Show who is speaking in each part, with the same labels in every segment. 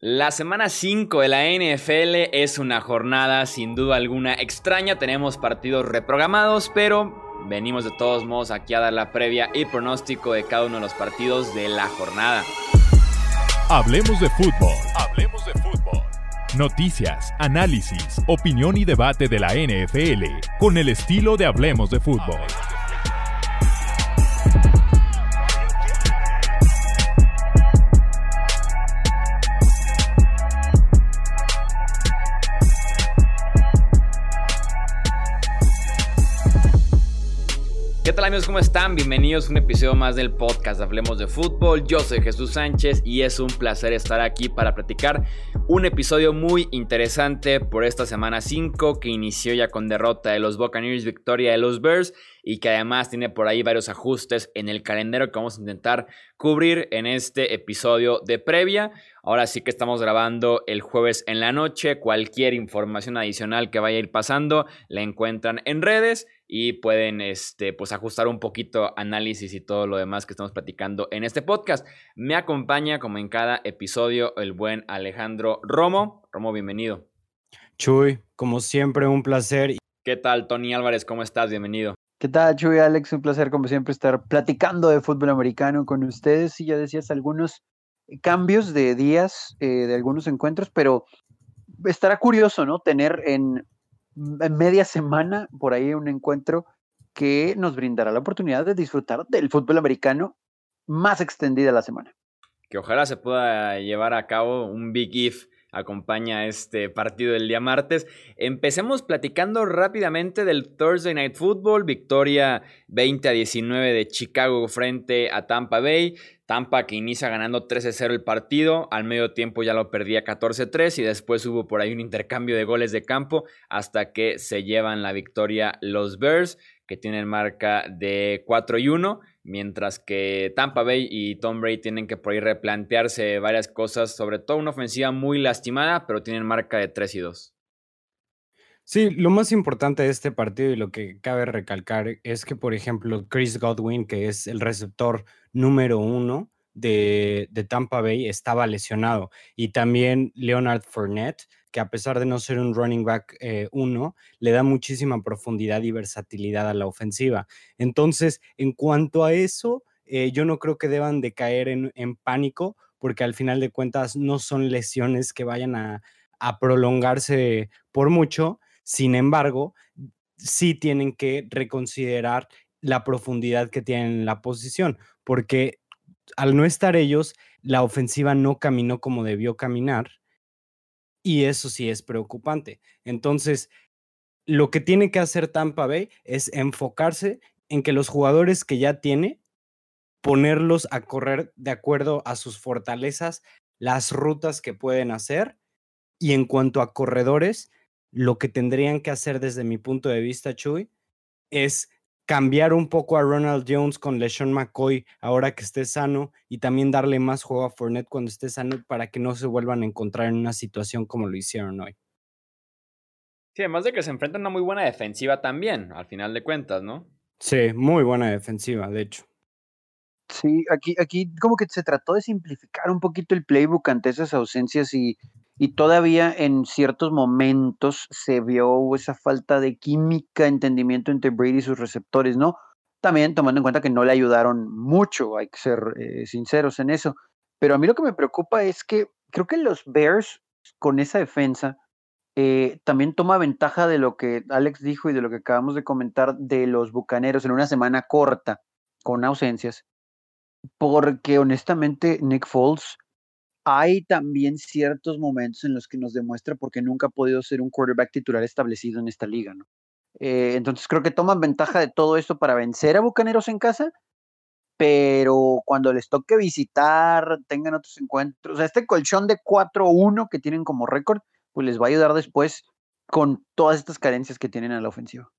Speaker 1: La semana 5 de la NFL es una jornada sin duda alguna extraña. Tenemos partidos reprogramados, pero venimos de todos modos aquí a dar la previa y pronóstico de cada uno de los partidos de la jornada.
Speaker 2: Hablemos de fútbol. Hablemos de fútbol. Noticias, análisis, opinión y debate de la NFL con el estilo de Hablemos de fútbol.
Speaker 1: ¿Qué tal amigos? ¿Cómo están? Bienvenidos a un episodio más del podcast Hablemos de Fútbol. Yo soy Jesús Sánchez y es un placer estar aquí para platicar un episodio muy interesante por esta semana 5 que inició ya con derrota de los Buccaneers, victoria de los Bears y que además tiene por ahí varios ajustes en el calendario que vamos a intentar cubrir en este episodio de previa. Ahora sí que estamos grabando el jueves en la noche. Cualquier información adicional que vaya a ir pasando la encuentran en redes y pueden este, pues ajustar un poquito análisis y todo lo demás que estamos platicando en este podcast. Me acompaña como en cada episodio el buen Alejandro Romo. Romo, bienvenido.
Speaker 3: Chuy, como siempre, un placer.
Speaker 1: ¿Qué tal, Tony Álvarez? ¿Cómo estás? Bienvenido.
Speaker 4: ¿Qué tal, Chuy, Alex? Un placer, como siempre, estar platicando de fútbol americano con ustedes. Y ya decías algunos cambios de días eh, de algunos encuentros, pero estará curioso, ¿no? Tener en en media semana por ahí un encuentro que nos brindará la oportunidad de disfrutar del fútbol americano más extendida la semana.
Speaker 1: Que ojalá se pueda llevar a cabo un Big If acompaña este partido del día martes. Empecemos platicando rápidamente del Thursday Night Football, victoria 20 a 19 de Chicago frente a Tampa Bay. Tampa que inicia ganando 13-0 el partido, al medio tiempo ya lo perdía 14-3 y después hubo por ahí un intercambio de goles de campo hasta que se llevan la victoria los Bears que tienen marca de 4 y 1, mientras que Tampa Bay y Tom Brady tienen que por ahí replantearse varias cosas, sobre todo una ofensiva muy lastimada, pero tienen marca de 3 y 2.
Speaker 3: Sí, lo más importante de este partido y lo que cabe recalcar es que, por ejemplo, Chris Godwin, que es el receptor número uno de, de Tampa Bay, estaba lesionado. Y también Leonard Fournette, que a pesar de no ser un running back eh, uno, le da muchísima profundidad y versatilidad a la ofensiva. Entonces, en cuanto a eso, eh, yo no creo que deban de caer en, pánico, porque al final de cuentas no son lesiones que vayan a, a prolongarse por mucho. Sin embargo, sí tienen que reconsiderar la profundidad que tienen en la posición, porque al no estar ellos, la ofensiva no caminó como debió caminar y eso sí es preocupante. Entonces, lo que tiene que hacer Tampa Bay es enfocarse en que los jugadores que ya tiene, ponerlos a correr de acuerdo a sus fortalezas, las rutas que pueden hacer. Y en cuanto a corredores, lo que tendrían que hacer desde mi punto de vista, Chuy, es cambiar un poco a Ronald Jones con LeSean McCoy ahora que esté sano y también darle más juego a Fournette cuando esté sano para que no se vuelvan a encontrar en una situación como lo hicieron hoy.
Speaker 1: Sí, además de que se enfrentan a una muy buena defensiva también, al final de cuentas, ¿no?
Speaker 3: Sí, muy buena defensiva, de hecho.
Speaker 4: Sí, aquí, aquí como que se trató de simplificar un poquito el playbook ante esas ausencias y y todavía en ciertos momentos se vio esa falta de química, entendimiento entre Brady y sus receptores, ¿no? También tomando en cuenta que no le ayudaron mucho, hay que ser eh, sinceros en eso. Pero a mí lo que me preocupa es que creo que los Bears con esa defensa eh, también toma ventaja de lo que Alex dijo y de lo que acabamos de comentar de los Bucaneros en una semana corta, con ausencias, porque honestamente Nick Foles hay también ciertos momentos en los que nos demuestra porque nunca ha podido ser un quarterback titular establecido en esta liga, ¿no? Eh, entonces creo que toman ventaja de todo esto para vencer a Bucaneros en casa, pero cuando les toque visitar, tengan otros encuentros, o sea, este colchón de 4-1 que tienen como récord, pues les va a ayudar después con todas estas carencias que tienen a la ofensiva.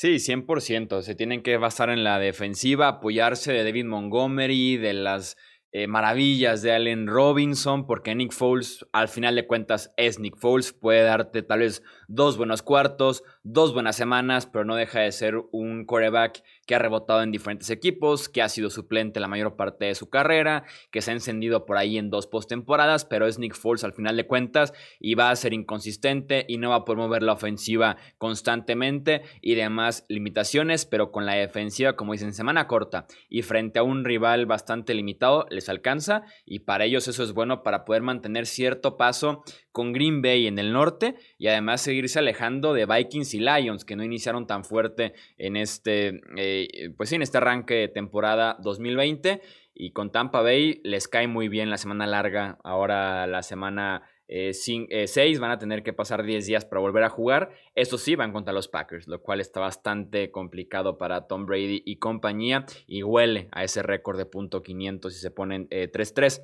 Speaker 1: Sí, 100%. Se tienen que basar en la defensiva, apoyarse de David Montgomery, de las eh, maravillas de Allen Robinson, porque Nick Foles, al final de cuentas, es Nick Foles. Puede darte tal vez dos buenos cuartos, dos buenas semanas, pero no deja de ser un quarterback que ha rebotado en diferentes equipos, que ha sido suplente la mayor parte de su carrera, que se ha encendido por ahí en dos postemporadas, pero es Nick Foles al final de cuentas y va a ser inconsistente y no va a poder mover la ofensiva constantemente y demás limitaciones, pero con la defensiva, como dicen, semana corta y frente a un rival bastante limitado, les alcanza y para ellos eso es bueno para poder mantener cierto paso con Green Bay en el norte y además seguirse alejando de Vikings y Lions que no iniciaron tan fuerte en este, eh, pues en este arranque de temporada 2020 y con Tampa Bay les cae muy bien la semana larga, ahora la semana 6 eh, eh, van a tener que pasar 10 días para volver a jugar. Eso sí, van contra los Packers, lo cual está bastante complicado para Tom Brady y compañía y huele a ese récord de punto 500 si se ponen 3-3. Eh,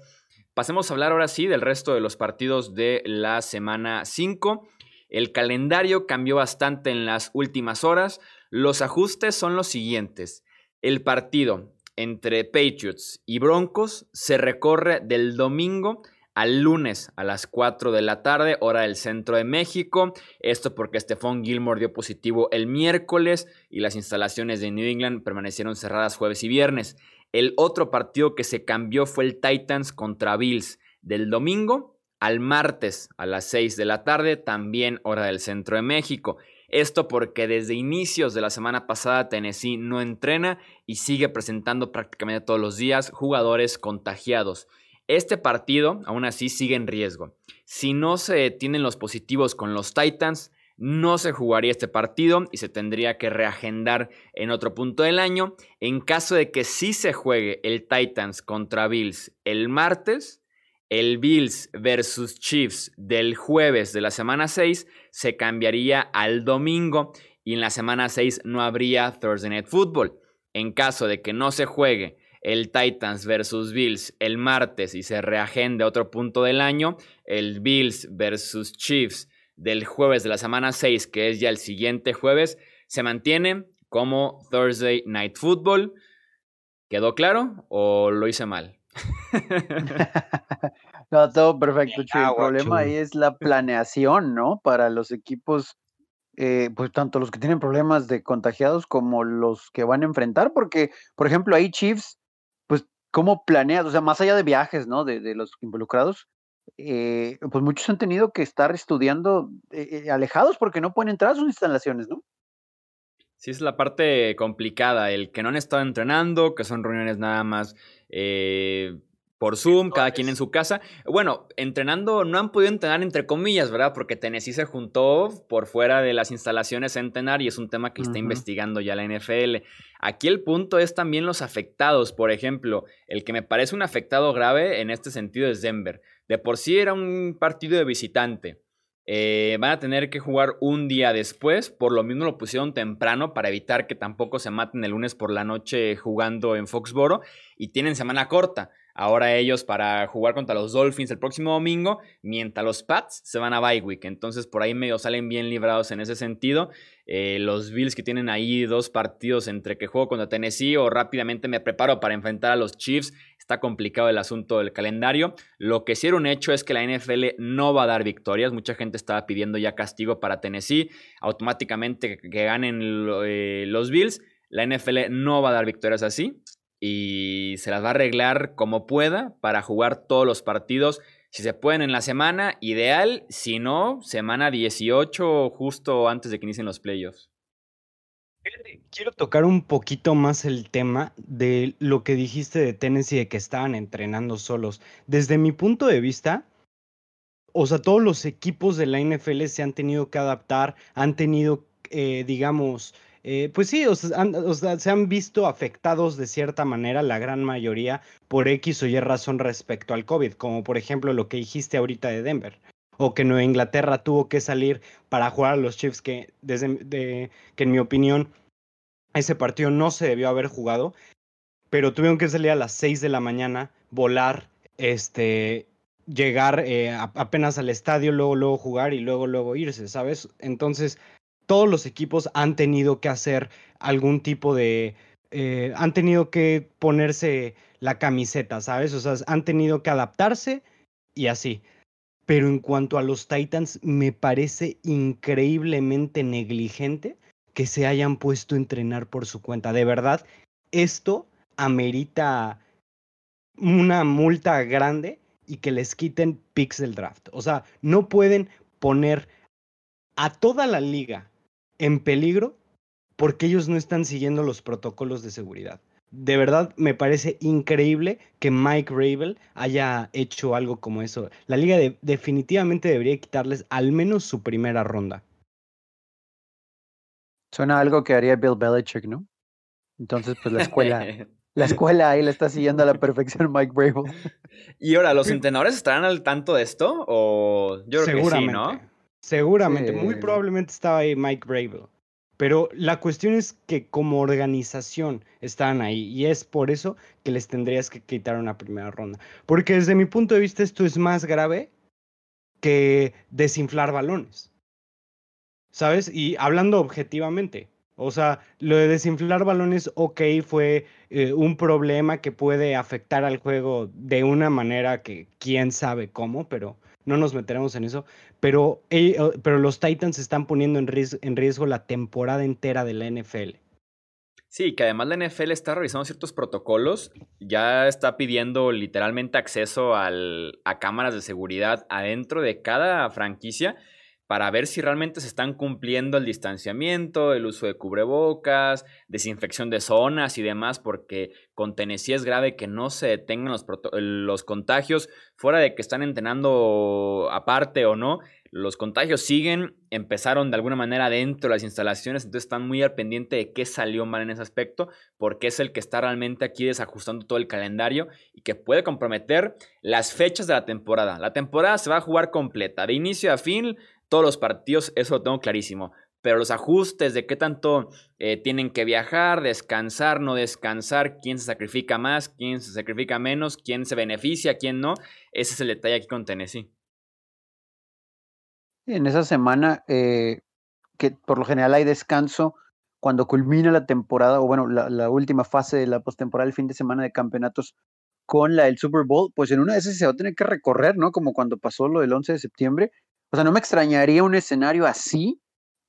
Speaker 1: Pasemos a hablar ahora sí del resto de los partidos de la semana 5. El calendario cambió bastante en las últimas horas. Los ajustes son los siguientes. El partido entre Patriots y Broncos se recorre del domingo al lunes a las 4 de la tarde, hora del centro de México. Esto porque Stephon Gilmore dio positivo el miércoles y las instalaciones de New England permanecieron cerradas jueves y viernes. El otro partido que se cambió fue el Titans contra Bills del domingo al martes a las 6 de la tarde, también hora del centro de México. Esto porque desde inicios de la semana pasada Tennessee no entrena y sigue presentando prácticamente todos los días jugadores contagiados. Este partido, aún así, sigue en riesgo. Si no se detienen los positivos con los Titans, no se jugaría este partido y se tendría que reagendar en otro punto del año. En caso de que sí se juegue el Titans contra Bills el martes, el Bills versus Chiefs del jueves de la semana 6 se cambiaría al domingo y en la semana 6 no habría Thursday Night Football. En caso de que no se juegue el Titans versus Bills el martes y se reagende otro punto del año, el Bills versus Chiefs del jueves de la semana 6, que es ya el siguiente jueves, se mantiene como Thursday Night Football. ¿Quedó claro o lo hice mal?
Speaker 4: no, todo perfecto, El problema ahí es la planeación, ¿no? Para los equipos, eh, pues tanto los que tienen problemas de contagiados como los que van a enfrentar, porque, por ejemplo, ahí Chiefs ¿Cómo planeas? O sea, más allá de viajes, ¿no? De, los involucrados, eh, pues muchos han tenido que estar estudiando eh, eh, alejados porque no pueden entrar a sus instalaciones, ¿no?
Speaker 1: Sí, es la parte complicada, el que no han estado entrenando, que son reuniones nada más por Zoom, cada quien en su casa. Bueno, entrenando, no han podido entrenar entre comillas, ¿verdad? Porque Tennessee se juntó por fuera de las instalaciones a entrenar y es un tema que está investigando ya la NFL. Aquí el punto es también los afectados. Por ejemplo, el que me parece un afectado grave en este sentido es Denver. De por sí era un partido de visitante. Eh, van a tener que jugar un día después, por lo mismo lo pusieron temprano para evitar que tampoco se maten el lunes por la noche jugando en Foxboro y tienen semana corta. Ahora ellos para jugar contra los Dolphins el próximo domingo, mientras los Pats se van a bye week. Entonces por ahí medio salen bien librados en ese sentido. Eh, los Bills que tienen ahí dos partidos entre que juego contra Tennessee o rápidamente me preparo para enfrentar a los Chiefs. Está complicado el asunto del calendario. Lo que sí era un hecho es que la NFL no va a dar victorias. Mucha gente estaba pidiendo ya castigo para Tennessee. Automáticamente que ganen eh, los Bills. La NFL no va a dar victorias así y se las va a arreglar como pueda para jugar todos los partidos. Si se pueden en la semana, ideal. Si no, semana 18, justo antes de que inicien los playoffs.
Speaker 3: Quiero tocar un poquito más el tema de lo que dijiste de Tennessee, de que estaban entrenando solos. Desde mi punto de vista, o sea, todos los equipos de la NFL se han tenido que adaptar, han tenido, eh, digamos, eh, pues sí, o sea, se han visto afectados de cierta manera, la gran mayoría, por X o Y razón respecto al COVID, como por ejemplo lo que dijiste ahorita de Denver, o que Nueva Inglaterra tuvo que salir para jugar a los Chiefs, que, desde, que en mi opinión ese partido no se debió haber jugado, pero tuvieron que salir a las 6 de la mañana, volar, este, llegar eh, apenas al estadio, luego, luego jugar y luego, luego irse, ¿sabes? Entonces, todos los equipos han tenido que hacer algún tipo de... Eh, han tenido que ponerse la camiseta, ¿sabes? O sea, han tenido que adaptarse y así. Pero en cuanto a los Titans, me parece increíblemente negligente que se hayan puesto a entrenar por su cuenta. De verdad, esto amerita una multa grande y que les quiten picks del draft. O sea, no pueden poner a toda la liga en peligro porque ellos no están siguiendo los protocolos de seguridad. De verdad me parece increíble que Mike Rabel haya hecho algo como eso. La liga definitivamente debería quitarles al menos su primera ronda.
Speaker 4: Suena algo que haría Bill Belichick, ¿no? Entonces, pues la escuela, la escuela ahí la está siguiendo a la perfección Mike Brable.
Speaker 1: Y ahora, ¿los entrenadores estarán al tanto de esto? O yo creo que sí, ¿no?
Speaker 3: Seguramente, muy probablemente estaba ahí Mike Brable. Pero la cuestión es que como organización están ahí y es por eso que les tendrías que quitar una primera ronda. Porque desde mi punto de vista esto es más grave que desinflar balones. ¿Sabes? Y hablando objetivamente, o sea, lo de desinflar balones, ok, fue eh, un problema que puede afectar al juego de una manera que quién sabe cómo, pero no nos meteremos en eso. Pero, eh, pero los Titans están poniendo en riesgo, en riesgo la temporada entera de la NFL.
Speaker 1: Sí, que además la NFL está revisando ciertos protocolos, ya está pidiendo literalmente acceso a cámaras de seguridad adentro de cada franquicia para ver si realmente se están cumpliendo el distanciamiento, el uso de cubrebocas, desinfección de zonas y demás, porque con Tennessee es grave que no se detengan los, los contagios, fuera de que están entrenando aparte o no, los contagios siguen, empezaron de alguna manera dentro de las instalaciones, entonces están muy al pendiente de qué salió mal en ese aspecto, porque es el que está realmente aquí desajustando todo el calendario y que puede comprometer las fechas de la temporada. La temporada se va a jugar completa, de inicio a fin, todos los partidos, eso lo tengo clarísimo. Pero los ajustes de qué tanto eh, tienen que viajar, descansar, no descansar, quién se sacrifica más, quién se sacrifica menos, quién se beneficia, quién no, ese es el detalle aquí con Tennessee.
Speaker 4: En esa semana, eh, que por lo general hay descanso, cuando culmina la temporada, o bueno, la, última fase de la postemporada, el fin de semana de campeonatos con la del Super Bowl, pues en una de esas se va a tener que recorrer, ¿no? Como cuando pasó lo del 11 de septiembre, o sea, no me extrañaría un escenario así,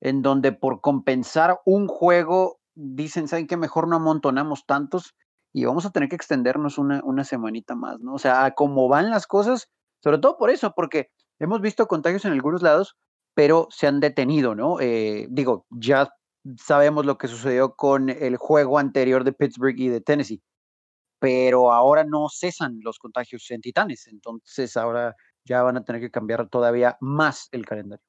Speaker 4: en donde por compensar un juego dicen, ¿saben qué? Mejor no amontonamos tantos y vamos a tener que extendernos una, una semanita más, ¿no? O sea, como van las cosas, sobre todo por eso, porque hemos visto contagios en algunos lados, pero se han detenido, ¿no? Eh, digo, ya sabemos lo que sucedió con el juego anterior de Pittsburgh y de Tennessee, pero ahora no cesan los contagios en Titanes, entonces ahora ya van a tener que cambiar todavía más el calendario.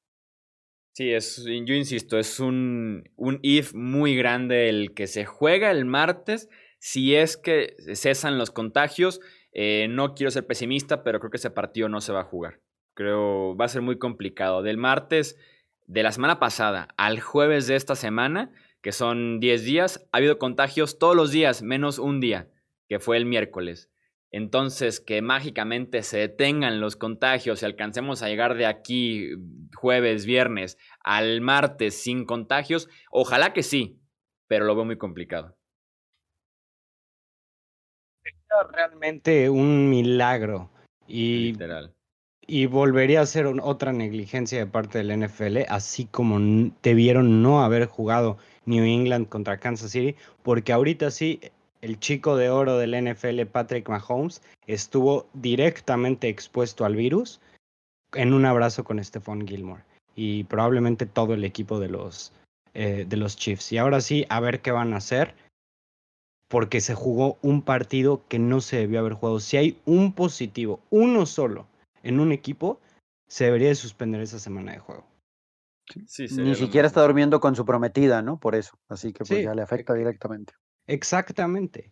Speaker 1: Sí, es, yo insisto, es un, un if muy grande el que se juega el martes. Si es que cesan los contagios, eh, no quiero ser pesimista, pero creo que ese partido no se va a jugar. Creo va a ser muy complicado. Del martes de la semana pasada al jueves de esta semana, que son 10 días, ha habido contagios todos los días, menos un día, que fue el miércoles. Entonces, que mágicamente se detengan los contagios y alcancemos a llegar de aquí jueves, viernes al martes sin contagios, ojalá que sí, pero lo veo muy complicado.
Speaker 3: Sería realmente un milagro y, Literal. y volvería a ser otra negligencia de parte del NFL, así como debieron no haber jugado New England contra Kansas City, porque ahorita sí el chico de oro del NFL, Patrick Mahomes, estuvo directamente expuesto al virus en un abrazo con Stephon Gilmore y probablemente todo el equipo de los, eh, de los Chiefs. Y ahora sí, a ver qué van a hacer, porque se jugó un partido que no se debió haber jugado. Si hay un positivo, uno solo, en un equipo, se debería de suspender esa semana de juego.
Speaker 4: Ni siquiera está durmiendo con su prometida, ¿no? Por eso. Así que pues ya le afecta directamente.
Speaker 3: Exactamente.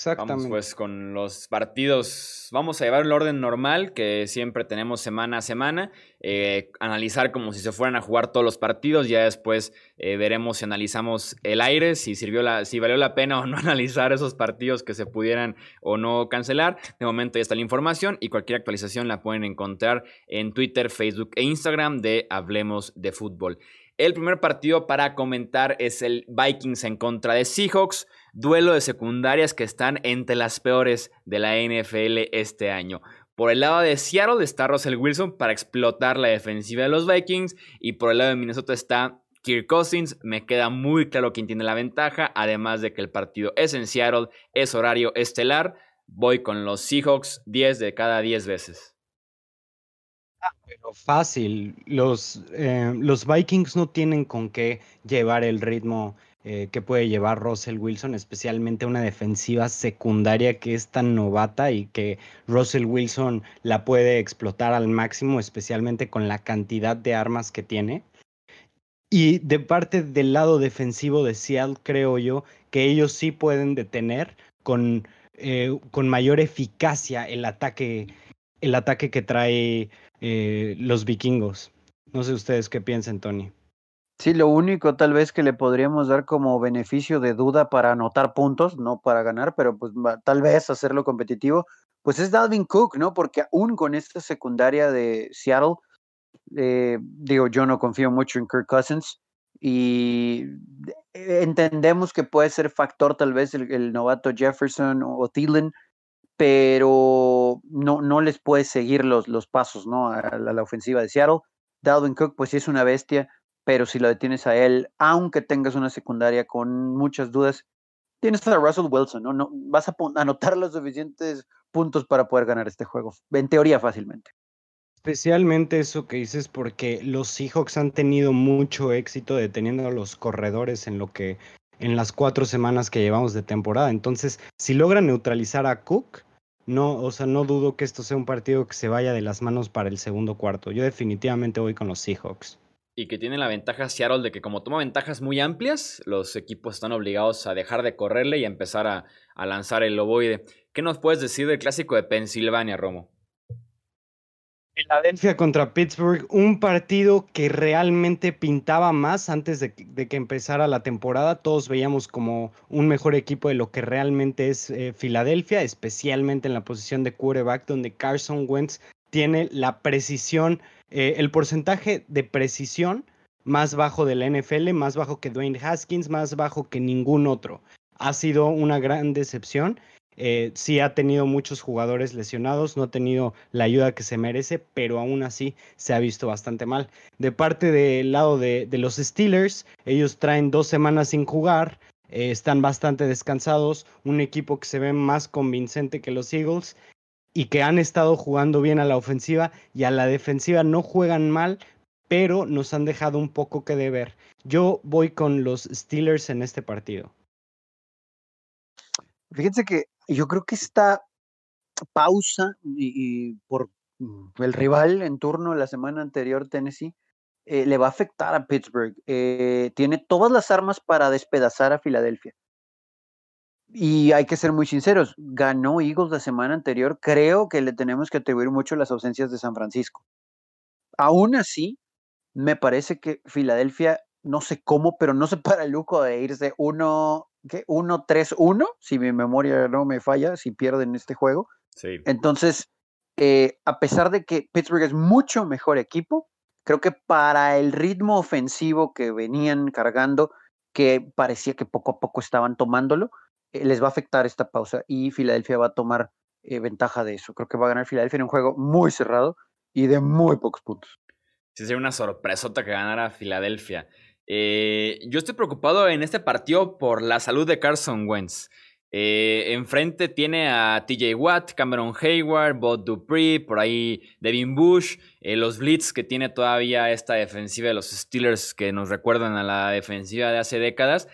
Speaker 1: Exactamente. Vamos pues con los partidos. Vamos a llevar el orden normal que siempre tenemos semana a semana. Eh, analizar como si se fueran a jugar todos los partidos. Ya después eh, veremos si analizamos el aire, si sirvió la, si valió la pena o no analizar esos partidos que se pudieran o no cancelar. De momento ya está la información y cualquier actualización la pueden encontrar en Twitter, Facebook e Instagram de Hablemos de Fútbol. El primer partido para comentar es el Vikings en contra de Seahawks. duelo de secundarias que están entre las peores de la NFL este año. Por el lado de Seattle está Russell Wilson para explotar la defensiva de los Vikings y por el lado de Minnesota está Kirk Cousins. Me queda muy claro quién tiene la ventaja, además de que el partido es en Seattle, es horario estelar. Voy con los Seahawks 10 de cada 10 veces.
Speaker 3: Pero fácil. Los, eh, los Vikings no tienen con qué llevar el ritmo eh, que puede llevar Russell Wilson, especialmente una defensiva secundaria que es tan novata y que Russell Wilson la puede explotar al máximo, especialmente con la cantidad de armas que tiene. Y de parte del lado defensivo de Seattle, creo yo que ellos sí pueden detener con, eh, con mayor eficacia el ataque, el ataque que trae eh, los vikingos. No sé ustedes qué piensan, Tony.
Speaker 4: Sí, lo único tal vez que le podríamos dar como beneficio de duda para anotar puntos, no para ganar, pero pues tal vez hacerlo competitivo, pues es Dalvin Cook, ¿no? Porque aún con esta secundaria de Seattle, eh, digo, yo no confío mucho en Kirk Cousins y entendemos que puede ser factor tal vez el, novato Jefferson o, Thielen, pero no, no les puede seguir los, los pasos, ¿no? A la, ofensiva de Seattle. Dalvin Cook, pues sí es una bestia pero si lo detienes a él, aunque tengas una secundaria con muchas dudas, tienes a Russell Wilson, ¿no? no vas a anotar los suficientes puntos para poder ganar este juego, en teoría fácilmente.
Speaker 3: Especialmente eso que dices porque los Seahawks han tenido mucho éxito deteniendo a los corredores en lo que en las cuatro semanas que llevamos de temporada. Entonces, si logran neutralizar a Cook, no, o sea, no dudo que esto sea un partido que se vaya de las manos para el segundo cuarto. Yo definitivamente voy con los Seahawks
Speaker 1: y que tiene la ventaja Seattle de que como toma ventajas muy amplias, los equipos están obligados a dejar de correrle y a empezar a, lanzar el loboide. ¿Qué nos puedes decir del clásico de Pensilvania, Romo?
Speaker 3: Filadelfia contra Pittsburgh, un partido que realmente pintaba más antes de, que empezara la temporada. Todos veíamos como un mejor equipo de lo que realmente es eh, Filadelfia, especialmente en la posición de quarterback, donde Carson Wentz tiene la precisión eh, el porcentaje de precisión más bajo de la NFL, más bajo que Dwayne Haskins, más bajo que ningún otro. Ha sido una gran decepción. Eh, sí ha tenido muchos jugadores lesionados, no ha tenido la ayuda que se merece, pero aún así se ha visto bastante mal. De parte del lado de, los Steelers, ellos traen dos semanas sin jugar, eh, están bastante descansados, un equipo que se ve más convincente que los Eagles y que han estado jugando bien a la ofensiva y a la defensiva no juegan mal, pero nos han dejado un poco que deber. Yo voy con los Steelers en este partido.
Speaker 4: Fíjense que yo creo que esta pausa y, por el rival en turno la semana anterior, Tennessee, eh, le va a afectar a Pittsburgh. Eh, tiene todas las armas para despedazar a Filadelfia. Y hay que ser muy sinceros, ganó Eagles la semana anterior, creo que le tenemos que atribuir mucho las ausencias de San Francisco. Aún así, me parece que Filadelfia, no sé cómo, pero no se para el lujo de irse 1-3-1, si mi memoria no me falla, si pierden este juego.
Speaker 1: Sí.
Speaker 4: Entonces, eh, a pesar de que Pittsburgh es mucho mejor equipo, creo que para el ritmo ofensivo que venían cargando, que parecía que poco a poco estaban tomándolo, eh, les va a afectar esta pausa y Filadelfia va a tomar eh, ventaja de eso. Creo que va a ganar Filadelfia en un juego muy cerrado y de muy pocos puntos.
Speaker 1: Sí, sería una sorpresota que ganara Filadelfia. Eh, yo estoy preocupado en este partido por la salud de Carson Wentz. enfrente tiene a TJ Watt, Cameron Hayward, Bob Dupree, por ahí Devin Bush, los Blitz que tiene todavía esta defensiva de los Steelers que nos recuerdan a la defensiva de hace décadas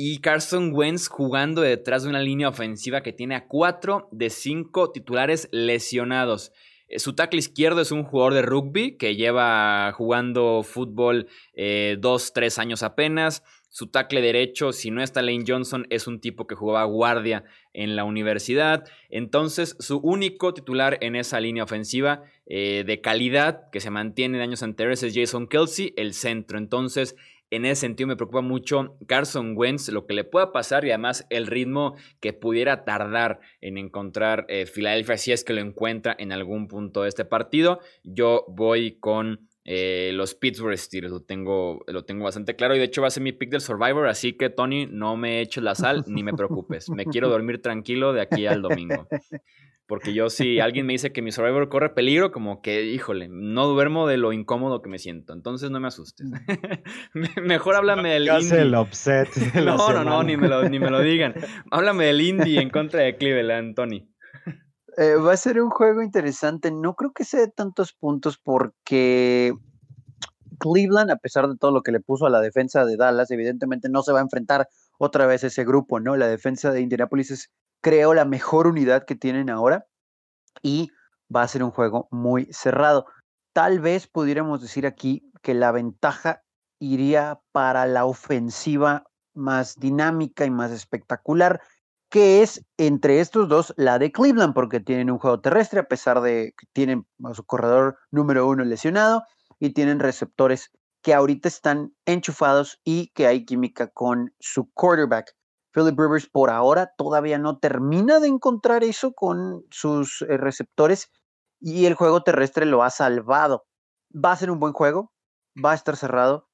Speaker 1: y Carson Wentz jugando detrás de una línea ofensiva que tiene a cuatro de cinco titulares lesionados. Eh, su tackle izquierdo es un jugador de rugby que lleva jugando fútbol eh, dos, tres años apenas. Su tackle derecho, si no está Lane Johnson, es un tipo que jugaba guardia en la universidad. Entonces, su único titular en esa línea ofensiva eh, de calidad que se mantiene de años anteriores es Jason Kelsey, el centro. Entonces, en ese sentido me preocupa mucho Carson Wentz, lo que le pueda pasar y además el ritmo que pudiera tardar en encontrar Filadelfia eh, si es que lo encuentra en algún punto de este partido. Yo voy con eh, los Pittsburgh Steelers, lo tengo, lo tengo bastante claro. Y de hecho va a ser mi pick del Survivor, así que Tony, no me eches la sal ni me preocupes. Me quiero dormir tranquilo de aquí al domingo. Porque yo si alguien me dice que mi Survivor corre peligro, como que, híjole, no duermo de lo incómodo que me siento. Entonces no me asustes. Mejor háblame del
Speaker 3: indie. el upset
Speaker 1: no, no, no, ni me, lo, ni me lo digan. háblame del indie en contra de Cleveland, Tony.
Speaker 4: Eh, va a ser un juego interesante. No creo que sea de tantos puntos porque Cleveland, a pesar de todo lo que le puso a la defensa de Dallas, evidentemente no se va a enfrentar otra vez ese grupo, ¿no? La defensa de Indianapolis es, creo, la mejor unidad que tienen ahora y va a ser un juego muy cerrado. Tal vez pudiéramos decir aquí que la ventaja iría para la ofensiva más dinámica y más espectacular que es entre estos dos la de Cleveland, porque tienen un juego terrestre, a pesar de que tienen a su corredor número uno lesionado y tienen receptores que ahorita están enchufados y que hay química con su quarterback. Philip Rivers por ahora todavía no termina de encontrar eso con sus eh, receptores y el juego terrestre lo ha salvado. Va a ser un buen juego, va a estar cerrado,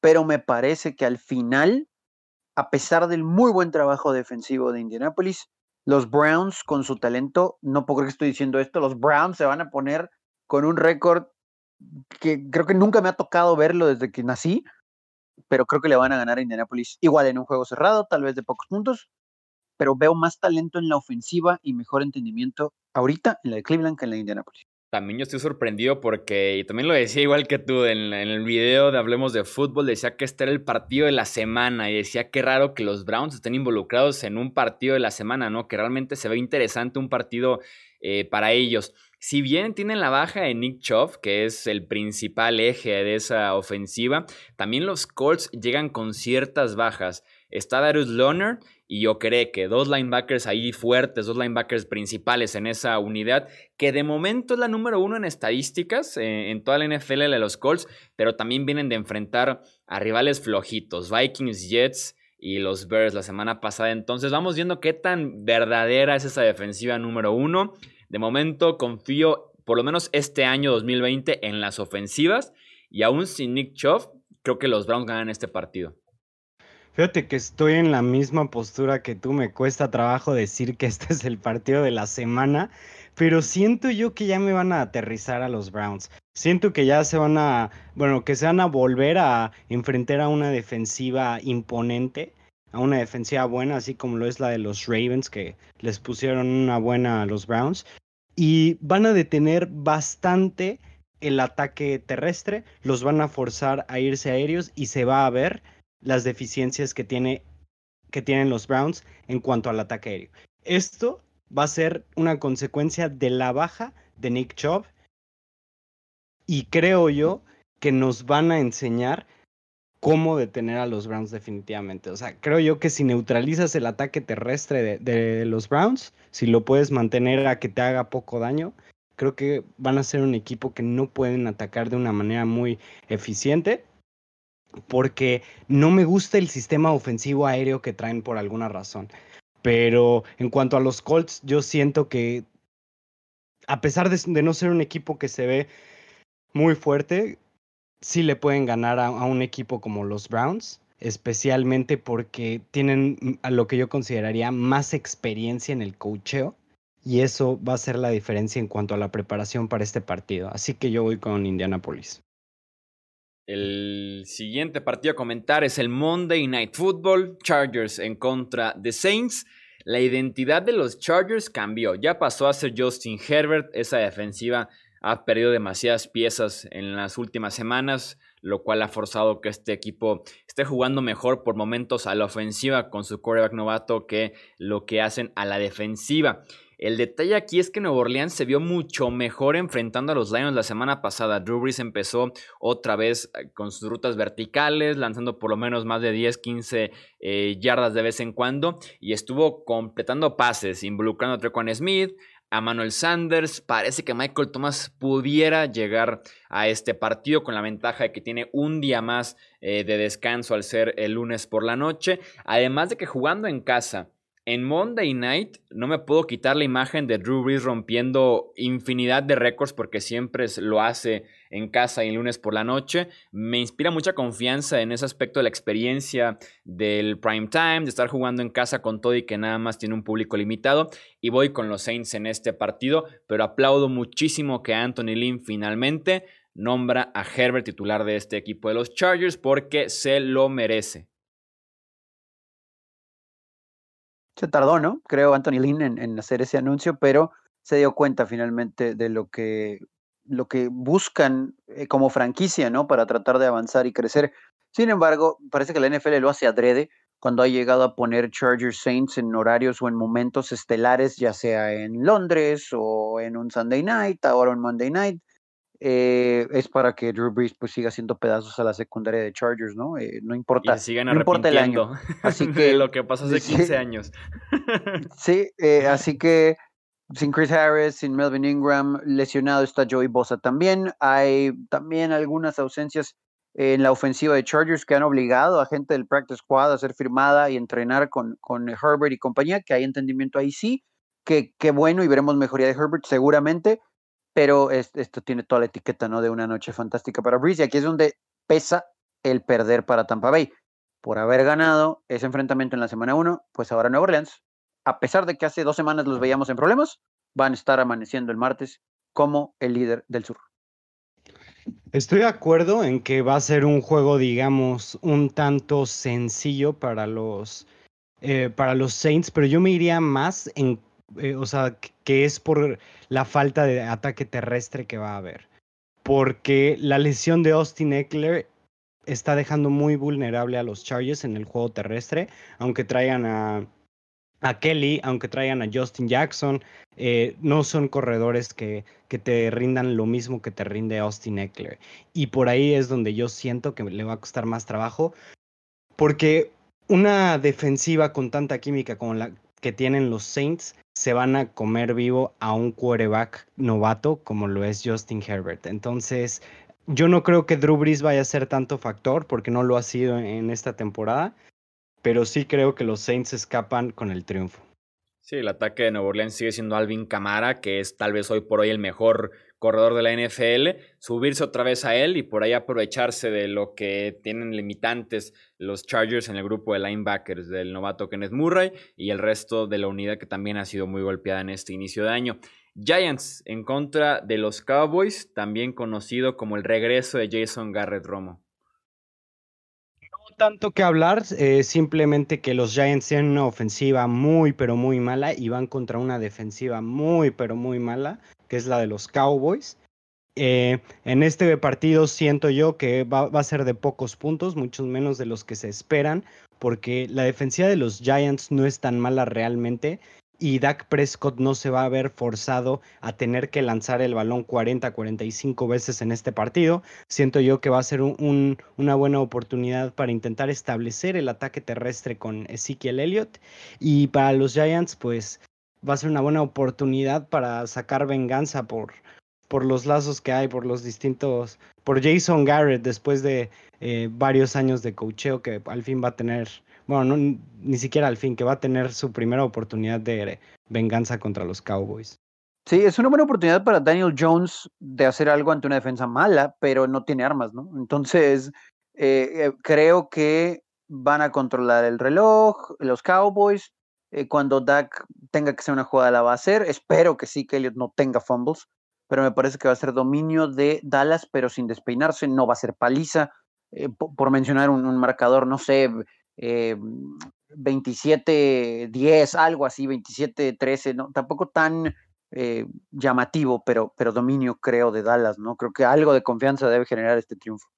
Speaker 4: pero me parece que al final a pesar del muy buen trabajo defensivo de Indianapolis, los Browns con su talento, no puedo creer que estoy diciendo esto, los Browns se van a poner con un récord que creo que nunca me ha tocado verlo desde que nací, pero creo que le van a ganar a Indianapolis igual en un juego cerrado, tal vez de pocos puntos, pero veo más talento en la ofensiva y mejor entendimiento ahorita en la de Cleveland que en la de Indianapolis.
Speaker 1: También yo estoy sorprendido porque, y también lo decía igual que tú en, el video de Hablemos de Fútbol, decía que este era el partido de la semana y decía que raro que los Browns estén involucrados en un partido de la semana, ¿no? Que realmente se ve interesante un partido eh, para ellos. Si bien tienen la baja de Nick Chubb, que es el principal eje de esa ofensiva, también los Colts llegan con ciertas bajas. Está Darius Lohner y que dos linebackers ahí fuertes, dos linebackers principales en esa unidad, que de momento es la número uno en estadísticas eh, en toda la NFL de los Colts, pero también vienen de enfrentar a rivales flojitos, Vikings, Jets y los Bears la semana pasada. Entonces vamos viendo qué tan verdadera es esa defensiva número uno. De momento confío, por lo menos este año 2020, en las ofensivas y aún sin Nick Chubb, creo que los Browns ganan este partido.
Speaker 3: Fíjate que estoy en la misma postura que tú, me cuesta trabajo decir que este es el partido de la semana, pero siento yo que ya me van a aterrizar a los Browns. Siento que ya se van a, bueno, que se van a volver a enfrentar a una defensiva imponente, a una defensiva buena, así como lo es la de los Ravens, que les pusieron una buena a los Browns. Y van a detener bastante el ataque terrestre, los van a forzar a irse aéreos y se va a ver las deficiencias que, tiene, que tienen los Browns en cuanto al ataque aéreo. Esto va a ser una consecuencia de la baja de Nick Chubb y creo yo que nos van a enseñar cómo detener a los Browns definitivamente. O sea, creo yo que si neutralizas el ataque terrestre de, los Browns, si lo puedes mantener a que te haga poco daño, creo que van a ser un equipo que no pueden atacar de una manera muy eficiente porque no me gusta el sistema ofensivo aéreo que traen por alguna razón. Pero en cuanto a los Colts, yo siento que a pesar de, no ser un equipo que se ve muy fuerte, sí le pueden ganar a, un equipo como los Browns, especialmente porque tienen a lo que yo consideraría más experiencia en el cocheo. Y eso va a ser la diferencia en cuanto a la preparación para este partido. Así que yo voy con Indianapolis.
Speaker 1: El siguiente partido a comentar es el Monday Night Football, Chargers en contra de Saints. La identidad de los Chargers cambió, ya pasó a ser Justin Herbert, esa defensiva ha perdido demasiadas piezas en las últimas semanas, lo cual ha forzado que este equipo esté jugando mejor por momentos a la ofensiva con su quarterback novato que lo que hacen a la defensiva. El detalle aquí es que Nuevo Orleans se vio mucho mejor enfrentando a los Lions la semana pasada. Drew Brees empezó otra vez eh, con sus rutas verticales, lanzando por lo menos más de 10, 15 eh, yardas de vez en cuando y estuvo completando pases, involucrando a Trequan Smith, a Manuel Sanders. Parece que Michael Thomas pudiera llegar a este partido con la ventaja de que tiene un día más eh, de descanso al ser el lunes por la noche. Además de que jugando en casa en Monday Night no me puedo quitar la imagen de Drew Brees rompiendo infinidad de récords porque siempre lo hace en casa y el lunes por la noche. Me inspira mucha confianza en ese aspecto de la experiencia del prime time, de estar jugando en casa con todo y que nada más tiene un público limitado. Y voy con los Saints en este partido, pero aplaudo muchísimo que Anthony Lynn finalmente nombra a Herbert titular de este equipo de los Chargers porque se lo merece.
Speaker 4: Se tardó, ¿no? Creo Anthony Lynn en, hacer ese anuncio, pero se dio cuenta finalmente de lo que, lo que buscan eh, como franquicia, ¿no? Para tratar de avanzar y crecer. Sin embargo, parece que la NFL lo hace adrede cuando ha llegado a poner Chargers Saints en horarios o en momentos estelares, ya sea en Londres o en un Sunday night, ahora un Monday night. Eh, es para que Drew Brees pues siga haciendo pedazos a la secundaria de Chargers, ¿no? Eh, no importa, no importa el año.
Speaker 1: Así que lo que pasó hace 15 años.
Speaker 4: sí, eh, así que sin Chris Harris, sin Melvin Ingram, lesionado está Joey Bosa también. Hay también algunas ausencias en la ofensiva de Chargers que han obligado a gente del practice squad a ser firmada y entrenar con, con Herbert y compañía, que hay entendimiento ahí sí, que, qué bueno y veremos mejoría de Herbert seguramente pero esto tiene toda la etiqueta ¿no? de una noche fantástica para Breeze. Y aquí es donde pesa el perder para Tampa Bay. Por haber ganado ese enfrentamiento en la semana 1, pues ahora Nueva Orleans, a pesar de que hace dos semanas los veíamos en problemas, van a estar amaneciendo el martes como el líder del sur.
Speaker 3: Estoy de acuerdo en que va a ser un juego, digamos, un tanto sencillo para los, eh, para los Saints, pero yo me iría más en eh, o sea, que es por la falta de ataque terrestre que va a haber. Porque la lesión de Austin Eckler está dejando muy vulnerable a los Chargers en el juego terrestre, aunque traigan a, a Kelly, aunque traigan a Justin Jackson, eh, no son corredores que, que, te rindan lo mismo que te rinde Austin Eckler. Y por ahí es donde yo siento que le va a costar más trabajo, porque una defensiva con tanta química como la que tienen los Saints se van a comer vivo a un quarterback novato como lo es Justin Herbert. Entonces, yo no creo que Drew Brees vaya a ser tanto factor porque no lo ha sido en esta temporada, pero sí creo que los Saints escapan con el triunfo.
Speaker 1: Sí, el ataque de Nuevo Orleans sigue siendo Alvin Camara, que es tal vez hoy por hoy el mejor corredor de la NFL, subirse otra vez a él y por ahí aprovecharse de lo que tienen limitantes los Chargers en el grupo de linebackers del novato Kenneth Murray y el resto de la unidad que también ha sido muy golpeada en este inicio de año. Giants en contra de los Cowboys, también conocido como el regreso de Jason Garrett Romo
Speaker 3: tanto que hablar, eh, simplemente que los Giants tienen una ofensiva muy pero muy mala y van contra una defensiva muy pero muy mala que es la de los Cowboys. Eh, en este partido siento yo que va, a ser de pocos puntos, muchos menos de los que se esperan, porque la defensiva de los Giants no es tan mala realmente y Dak Prescott no se va a ver forzado a tener que lanzar el balón 40, 45 veces en este partido. Siento yo que va a ser una buena oportunidad para intentar establecer el ataque terrestre con Ezekiel Elliott. Y para los Giants, pues va a ser una buena oportunidad para sacar venganza por, los lazos que hay, por los distintos, por Jason Garrett después de eh, varios años de cocheo que al fin va a tener, bueno, no, ni siquiera al fin, que va a tener su primera oportunidad de venganza contra los Cowboys.
Speaker 4: Sí, es una buena oportunidad para Daniel Jones de hacer algo ante una defensa mala, pero no tiene armas, ¿no? Entonces, eh, eh, creo que van a controlar el reloj, los Cowboys, eh, cuando Dak tenga que hacer una jugada la va a hacer. Espero que sí, que Elliot no tenga fumbles, pero me parece que va a ser dominio de Dallas, pero sin despeinarse, no va a ser paliza. Eh, por, mencionar un, marcador, no sé, 27-10, eh, algo así, 27-13, ¿no? tampoco tan llamativo, pero, pero dominio creo de Dallas, ¿no? Creo que algo de confianza debe generar este triunfo.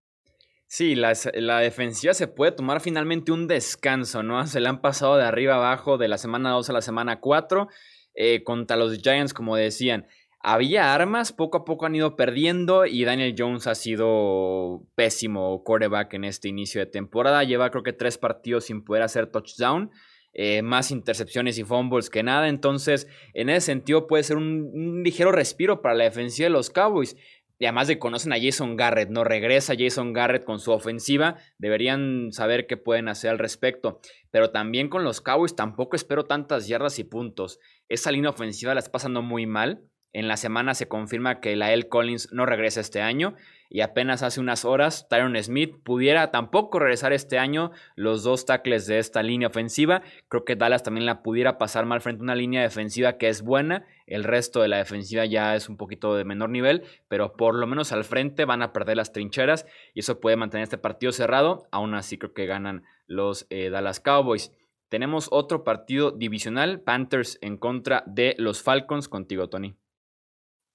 Speaker 1: Sí, la, defensiva se puede tomar finalmente un descanso, ¿no? Se le han pasado de arriba abajo de la semana 2 a la semana 4 eh, contra los Giants, como decían. Había armas, poco a poco han ido perdiendo y Daniel Jones ha sido pésimo quarterback en este inicio de temporada. Lleva creo que tres partidos sin poder hacer touchdown. Eh, más intercepciones y fumbles que nada. Entonces, en ese sentido puede ser un, un ligero respiro para la defensiva de los Cowboys. y además de conocen a Jason Garrett, no regresa Jason Garrett con su ofensiva, deberían saber qué pueden hacer al respecto. Pero también con los Cowboys tampoco espero tantas yardas y puntos. Esa línea ofensiva la está pasando muy mal. En la semana se confirma que Lael Collins no regresa este año y apenas hace unas horas Tyron Smith pudiera tampoco regresar este año los dos tackles de esta línea ofensiva. Creo que Dallas también la pudiera pasar mal frente a una línea defensiva que es buena. El resto de la defensiva ya es un poquito de menor nivel, pero por lo menos al frente van a perder las trincheras y eso puede mantener este partido cerrado. Aún así creo que ganan los eh, Dallas Cowboys. Tenemos otro partido divisional, Panthers en contra de los Falcons. Contigo, Tony.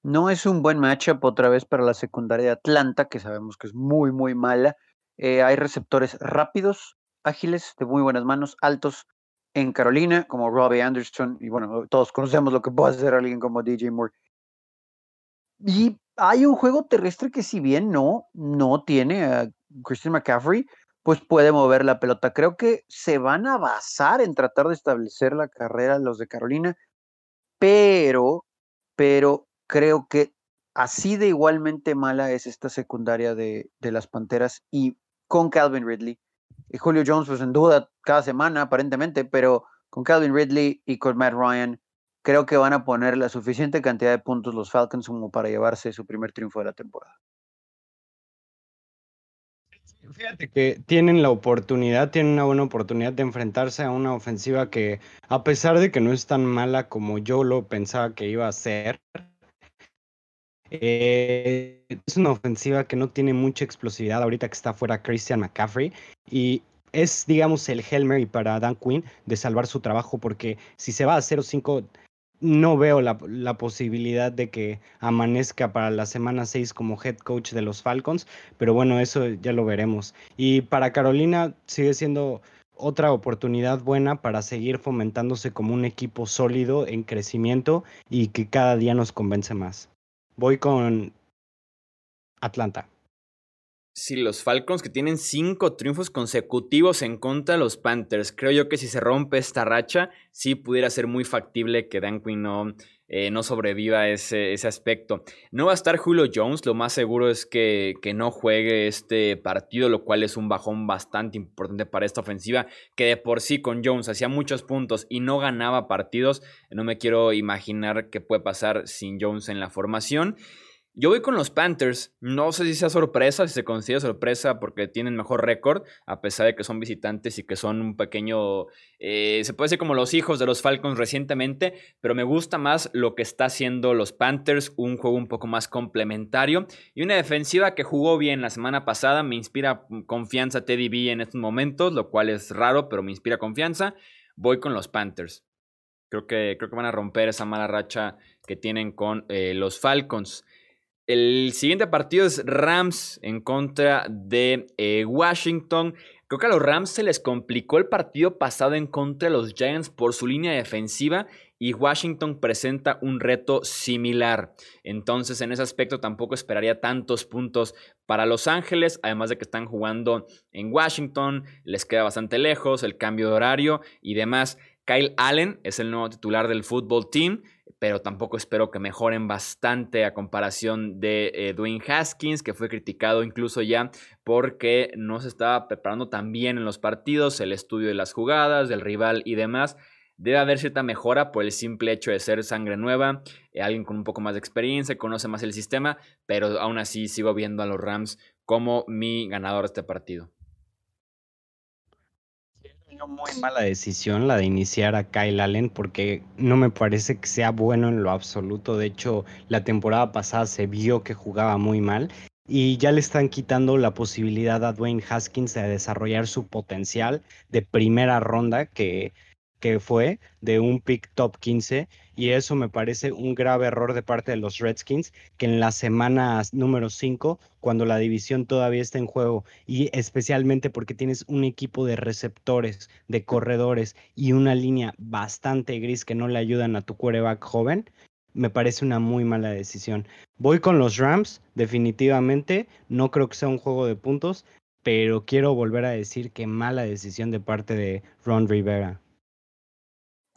Speaker 4: No es un buen matchup otra vez para la secundaria de Atlanta, que sabemos que es muy, muy mala. Eh, hay receptores rápidos, ágiles, de muy buenas manos, altos en Carolina, como Robbie Anderson, y bueno, todos conocemos lo que puede hacer alguien como DJ Moore. Y hay un juego terrestre que si bien no, no tiene a Christian McCaffrey, pues puede mover la pelota. Creo que se van a basar en tratar de establecer la carrera los de Carolina, pero, pero creo que así de igualmente mala es esta secundaria de, las Panteras y con Calvin Ridley. Y Julio Jones, pues en duda cada semana aparentemente, pero con Calvin Ridley y con Matt Ryan, creo que van a poner la suficiente cantidad de puntos los Falcons como para llevarse su primer triunfo de la temporada.
Speaker 3: Fíjate que tienen la oportunidad, tienen una buena oportunidad de enfrentarse a una ofensiva que, a pesar de que no es tan mala como yo lo pensaba que iba a ser, eh, es una ofensiva que no tiene mucha explosividad ahorita que está fuera Christian McCaffrey y es, digamos, el Helmer para Dan Quinn de salvar su trabajo porque si se va a 0-5 no veo la, la, posibilidad de que amanezca para la semana 6 como head coach de los Falcons, pero bueno, eso ya lo veremos. Y para Carolina sigue siendo otra oportunidad buena para seguir fomentándose como un equipo sólido en crecimiento y que cada día nos convence más. Voy con Atlanta.
Speaker 1: Sí, los Falcons que tienen cinco triunfos consecutivos en contra de los Panthers. Creo yo que si se rompe esta racha, sí pudiera ser muy factible que Dan Quinn no, eh, no sobreviva ese, ese aspecto. No va a estar Julio Jones, lo más seguro es que, que, no juegue este partido, lo cual es un bajón bastante importante para esta ofensiva, que de por sí con Jones hacía muchos puntos y no ganaba partidos. No me quiero imaginar qué puede pasar sin Jones en la formación. Yo voy con los Panthers. No sé si sea sorpresa, si se considera sorpresa porque tienen mejor récord, a pesar de que son visitantes y que son un pequeño. Eh, se puede decir como los hijos de los Falcons recientemente, pero me gusta más lo que está haciendo los Panthers, un juego un poco más complementario y una defensiva que jugó bien la semana pasada. Me inspira confianza Teddy B en estos momentos, lo cual es raro, pero me inspira confianza. Voy con los Panthers. Creo que, creo que van a romper esa mala racha que tienen con eh, los Falcons. El siguiente partido es Rams en contra de eh, Washington. Creo que a los Rams se les complicó el partido pasado en contra de los Giants por su línea defensiva y Washington presenta un reto similar. Entonces, en ese aspecto tampoco esperaría tantos puntos para Los Ángeles, además de que están jugando en Washington, les queda bastante lejos el cambio de horario y demás. Kyle Allen es el nuevo titular del fútbol team pero tampoco espero que mejoren bastante a comparación de eh, Dwayne Haskins, que fue criticado incluso ya porque no se estaba preparando tan bien en los partidos, el estudio de las jugadas, del rival y demás. Debe haber cierta mejora por el simple hecho de ser sangre nueva, eh, alguien con un poco más de experiencia, conoce más el sistema, pero aún así sigo viendo a los Rams como mi ganador de este partido
Speaker 3: muy mala decisión la de iniciar a Kyle Allen porque no me parece que sea bueno en lo absoluto. De hecho, la temporada pasada se vio que jugaba muy mal y ya le están quitando la posibilidad a Dwayne Haskins de desarrollar su potencial de primera ronda que que fue de un pick top 15 y eso me parece un grave error de parte de los Redskins que en la semana número 5 cuando la división todavía está en juego y especialmente porque tienes un equipo de receptores, de corredores y una línea bastante gris que no le ayudan a tu quarterback joven, me parece una muy mala decisión. Voy con los Rams, definitivamente, no creo que sea un juego de puntos, pero quiero volver a decir que mala decisión de parte de Ron Rivera.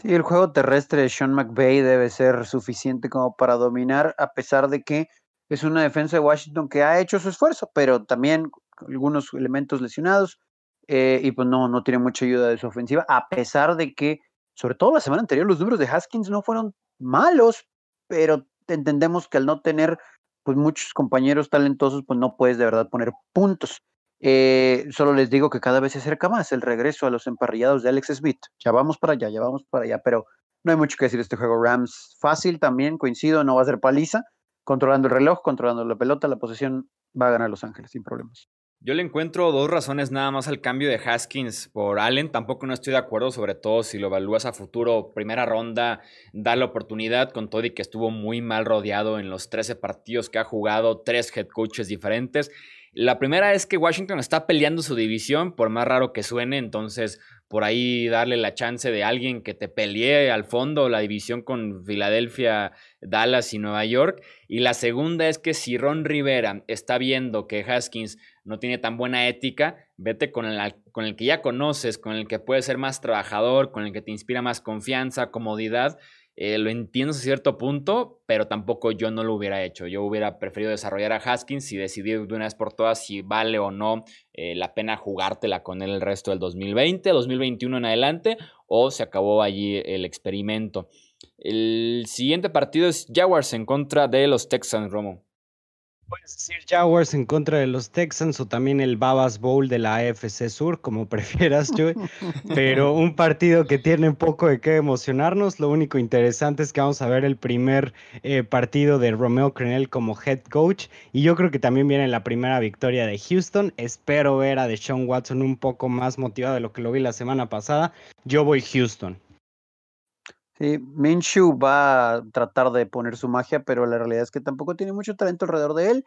Speaker 4: Sí, el juego terrestre de Sean McVay debe ser suficiente como para dominar, a pesar de que es una defensa de Washington que ha hecho su esfuerzo, pero también algunos elementos lesionados eh, y pues no, no tiene mucha ayuda de su ofensiva, a pesar de que, sobre todo la semana anterior, los números de Haskins no fueron malos, pero entendemos que al no tener pues muchos compañeros talentosos, pues no puedes de verdad poner puntos. Eh, solo les digo que cada vez se acerca más el regreso a los emparrillados de Alex Smith. Ya vamos para allá, ya vamos para allá, pero no hay mucho que decir de este juego. Rams fácil también, coincido, no va a ser paliza, controlando el reloj, controlando la pelota, la posesión va a ganar Los Ángeles sin problemas.
Speaker 1: Yo le encuentro dos razones nada más al cambio de Haskins por Allen. Tampoco no estoy de acuerdo, sobre todo si lo evalúas a futuro. Primera ronda, da la oportunidad con Toddy que estuvo muy mal rodeado en los 13 partidos que ha jugado, tres head coaches diferentes. La primera es que Washington está peleando su división, por más raro que suene, entonces por ahí darle la chance de alguien que te pelee al fondo la división con Filadelfia, Dallas y Nueva York. Y la segunda es que si Ron Rivera está viendo que Haskins no tiene tan buena ética, vete con el, con el que ya conoces, con el que puede ser más trabajador, con el que te inspira más confianza, comodidad eh, lo entiendo a cierto punto, pero tampoco yo no lo hubiera hecho. Yo hubiera preferido desarrollar a Haskins y decidir de una vez por todas si vale o no eh, la pena jugártela con él el resto del 2020, 2021 en adelante, o se acabó allí el experimento. El siguiente partido es Jaguars en contra de los Texans, Romo.
Speaker 3: Puedes decir Jaguars en contra de los Texans o también el Babas Bowl de la AFC Sur, como prefieras, Joey. Pero un partido que tiene poco de qué emocionarnos. Lo único interesante es que vamos a ver el primer eh, partido de Romeo Crenel como head coach. Y yo creo que también viene la primera victoria de Houston. Espero ver a Deshaun Watson un poco más motivado de lo que lo vi la semana pasada. Yo voy Houston.
Speaker 4: Sí, Minshew va a tratar de poner su magia, pero la realidad es que tampoco tiene mucho talento alrededor de él.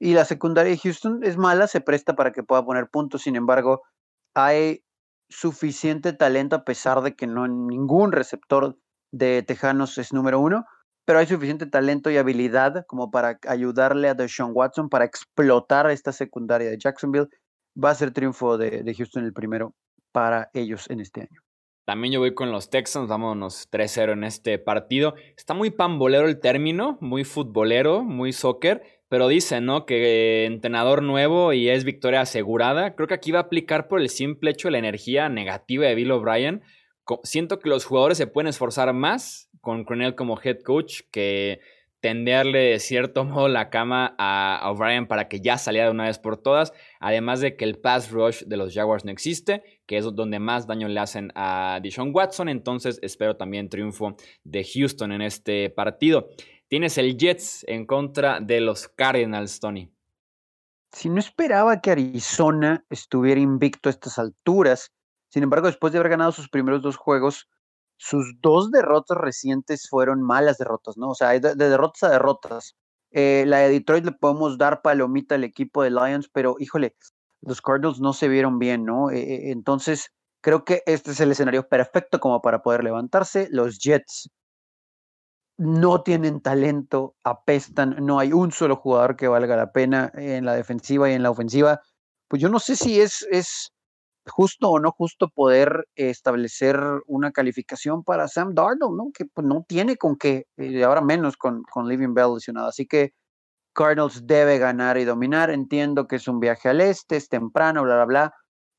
Speaker 4: Y la secundaria de Houston es mala, se presta para que pueda poner puntos. Sin embargo, hay suficiente talento a pesar de que no ningún receptor de Tejanos es número uno, pero hay suficiente talento y habilidad como para ayudarle a Deshaun Watson para explotar esta secundaria de Jacksonville. Va a ser triunfo de, de Houston el primero para ellos en este año.
Speaker 1: También yo voy con los Texans, vámonos 3-0 en este partido. Está muy pambolero el término, muy futbolero, muy soccer, pero dice, ¿no? Que entrenador nuevo y es victoria asegurada. Creo que aquí va a aplicar por el simple hecho de la energía negativa de Bill O'Brien. Siento que los jugadores se pueden esforzar más con Cornell como head coach que tenderle de cierto modo la cama a O'Brien para que ya saliera de una vez por todas, además de que el pass rush de los Jaguars no existe, que es donde más daño le hacen a Deshaun Watson, entonces espero también triunfo de Houston en este partido. Tienes el Jets en contra de los Cardinals, Tony.
Speaker 4: Si no esperaba que Arizona estuviera invicto a estas alturas, sin embargo, después de haber ganado sus primeros dos juegos, sus dos derrotas recientes fueron malas derrotas, ¿no? O sea, de, derrotas a derrotas. Eh, la de Detroit le podemos dar palomita al equipo de Lions, pero híjole, los Cardinals no se vieron bien, ¿no? Eh, eh, entonces, creo que este es el escenario perfecto como para poder levantarse. Los Jets no tienen talento, apestan, no hay un solo jugador que valga la pena en la defensiva y en la ofensiva. Pues yo no sé si es, es justo o no justo poder establecer una calificación para Sam Darnold, ¿no? Que pues, no tiene con qué, y ahora menos con, con Living Bell lesionado. Así que Cardinals debe ganar y dominar. Entiendo que es un viaje al este, es temprano, bla, bla, bla.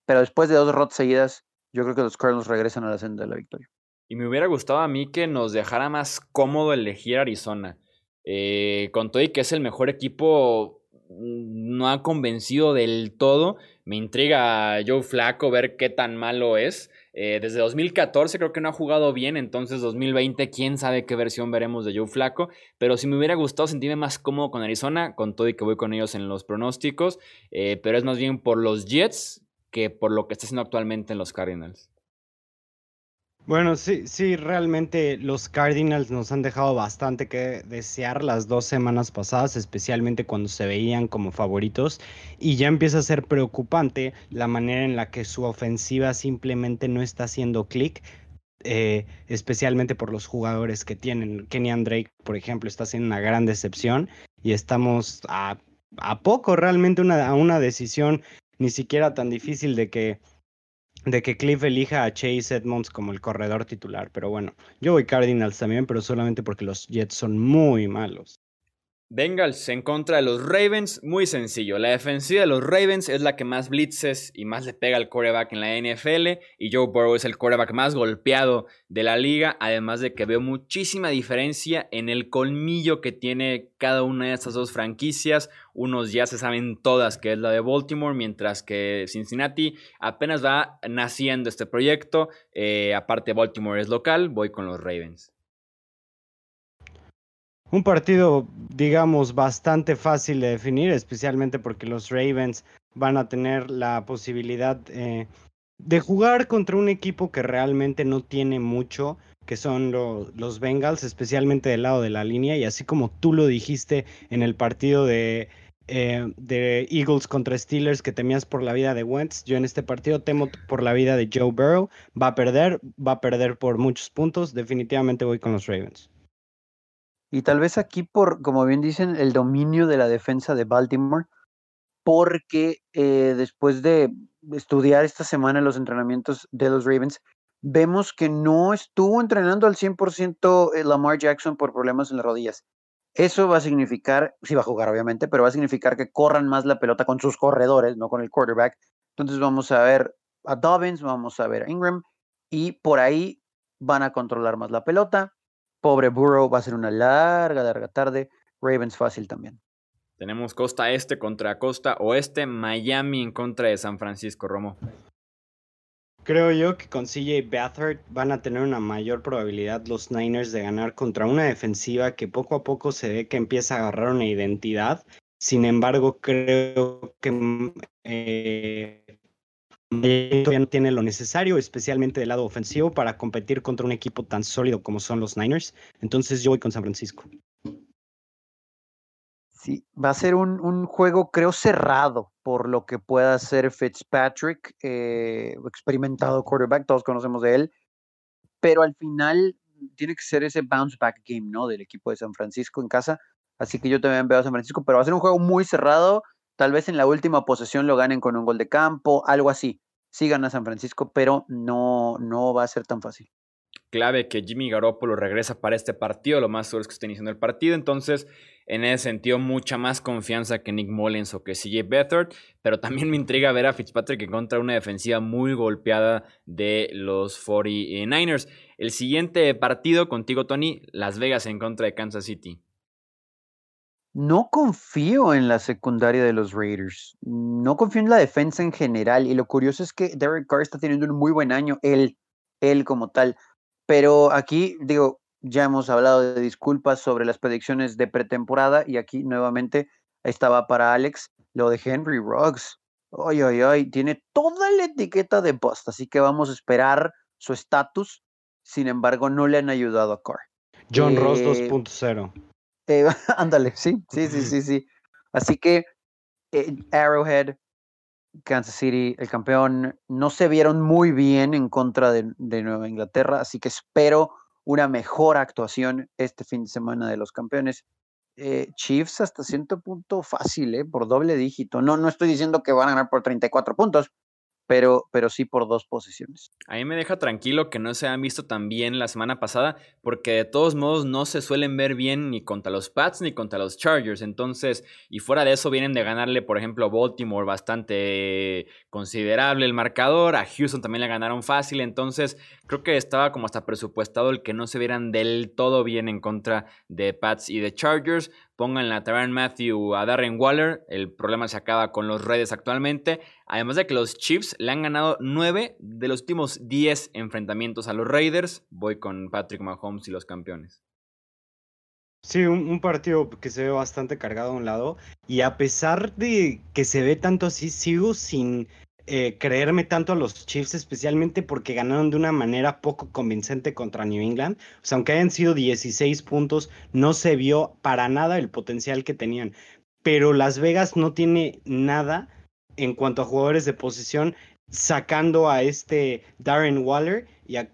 Speaker 4: Pero después de dos derrotas seguidas, yo creo que los Cardinals regresan a la senda de la victoria.
Speaker 1: Y me hubiera gustado a mí que nos dejara más cómodo elegir Arizona. Eh, con todo y que es el mejor equipo Mm, no ha convencido del todo. Me intriga Joe Flaco ver qué tan malo es. Eh, desde 2014 creo que no ha jugado bien, entonces 2020 quién sabe qué versión veremos de Joe Flaco, pero si me hubiera gustado sentirme más cómodo con Arizona, con todo y que voy con ellos en los pronósticos, eh, pero es más bien por los Jets que por lo que está haciendo actualmente en los Cardinals.
Speaker 3: Bueno, sí, sí, realmente los Cardinals nos han dejado bastante que desear las dos semanas pasadas, especialmente cuando se veían como favoritos, y ya empieza a ser preocupante la manera en la que su ofensiva simplemente no está haciendo clic, eh, especialmente por los jugadores que tienen. Kenny Drake, por ejemplo, está haciendo una gran decepción y estamos a, a poco realmente una, a una decisión ni siquiera tan difícil de que de que Cliff elija a Chase Edmonds como el corredor titular. Pero bueno, yo voy Cardinals también, pero solamente porque los Jets son muy malos.
Speaker 1: Bengals en contra de los Ravens, muy sencillo. La defensiva de los Ravens es la que más blitzes y más le pega al quarterback en la NFL. Y Joe Burrow es el quarterback más golpeado de la liga. Además de que veo muchísima diferencia en el colmillo que tiene cada una de estas dos franquicias. Unos ya se saben todas que es la de Baltimore, mientras que Cincinnati apenas va naciendo este proyecto. Eh, aparte, Baltimore es local, voy con los Ravens.
Speaker 3: Un partido, digamos, bastante fácil de definir, especialmente porque los Ravens van a tener la posibilidad eh, de jugar contra un equipo que realmente no tiene mucho, que son los Bengals, especialmente del lado de la línea. Y así como tú lo dijiste en el partido de, eh, de Eagles contra Steelers, que temías por la vida de Wentz, yo en este partido temo por la vida de Joe Burrow. Va a perder, va a perder por muchos puntos. Definitivamente voy con los Ravens.
Speaker 4: Y tal vez aquí por, como bien dicen, el dominio de la defensa de Baltimore, porque eh, después de estudiar esta semana los entrenamientos de los Ravens, vemos que no estuvo entrenando al 100% eh, Lamar Jackson por problemas en las rodillas. Eso va a significar, sí va a jugar obviamente, pero va a significar que corran más la pelota con sus corredores, no con el quarterback. Entonces vamos a ver a Dobbins, vamos a ver a Ingram y por ahí van a controlar más la pelota. Pobre Burrow, va a ser una larga, larga tarde. Ravens fácil también.
Speaker 1: Tenemos costa este contra costa oeste, Miami en contra de San Francisco, Romo.
Speaker 3: Creo yo que con CJ Beathard van a tener una mayor probabilidad los Niners de ganar contra una defensiva que poco a poco se ve que empieza a agarrar una identidad. Sin embargo, creo que eh, todavía no tiene lo necesario, especialmente del lado ofensivo, para competir contra un equipo tan sólido como son los Niners. Entonces yo voy con San Francisco.
Speaker 4: Sí, va a ser un, juego, creo, cerrado por lo que pueda hacer Fitzpatrick, eh, experimentado quarterback, todos conocemos de él, pero al final tiene que ser ese bounce back game, ¿no? Del equipo de San Francisco en casa. Así que yo también veo a San Francisco, pero va a ser un juego muy cerrado. Tal vez en la última posesión lo ganen con un gol de campo, algo así sí gana San Francisco, pero no, no va a ser tan fácil.
Speaker 1: Clave que Jimmy Garoppolo regresa para este partido, lo más seguro es que esté iniciando el partido, entonces en ese sentido mucha más confianza que Nick Mullins o que CJ Beathard, pero también me intriga ver a Fitzpatrick en contra una defensiva muy golpeada de los 49ers. El siguiente partido contigo, Tony, Las Vegas en contra de Kansas City.
Speaker 4: No confío en la secundaria de los Raiders. No confío en la defensa en general. Y lo curioso es que Derek Carr está teniendo un muy buen año, él, él como tal. Pero aquí, digo, ya hemos hablado de disculpas sobre las predicciones de pretemporada. Y aquí nuevamente estaba para Alex lo de Henry Ruggs. Ay, ay, ay, tiene toda la etiqueta de post. Así que vamos a esperar su estatus. Sin embargo, no le han ayudado a Carr.
Speaker 3: John Ross 2.0.
Speaker 4: Ándale, sí, sí, sí, sí, sí. Así que eh, Arrowhead, Kansas City, el campeón, no se vieron muy bien en contra de, Nueva Inglaterra, así que espero una mejor actuación este fin de semana de los campeones. Eh, Chiefs hasta cierto punto fácil, ¿eh? por doble dígito. No, no estoy diciendo que van a ganar por 34 puntos, pero, pero sí por dos posiciones.
Speaker 1: A mí me deja tranquilo que no se han visto tan bien la semana pasada, porque de todos modos no se suelen ver bien ni contra los Pats ni contra los Chargers. Entonces, y fuera de eso, vienen de ganarle, por ejemplo, a Baltimore bastante considerable el marcador. A Houston también le ganaron fácil. Entonces, creo que estaba como hasta presupuestado el que no se vieran del todo bien en contra de Pats y de Chargers. Pónganle a Tyrann Matthew, a Darren Waller. El problema se acaba con los redes actualmente. Además de que los Chiefs le han ganado 9 de los últimos 10 enfrentamientos a los Raiders. Voy con Patrick Mahomes y los campeones.
Speaker 3: Sí, un, partido que se ve bastante cargado a un lado. Y a pesar de que se ve tanto así, sigo sin eh, creerme tanto a los Chiefs, especialmente porque ganaron de una manera poco convincente contra New England. O sea, aunque hayan sido 16 puntos, no se vio para nada el potencial que tenían. Pero Las Vegas no tiene nada en cuanto a jugadores de posición, sacando a este Darren Waller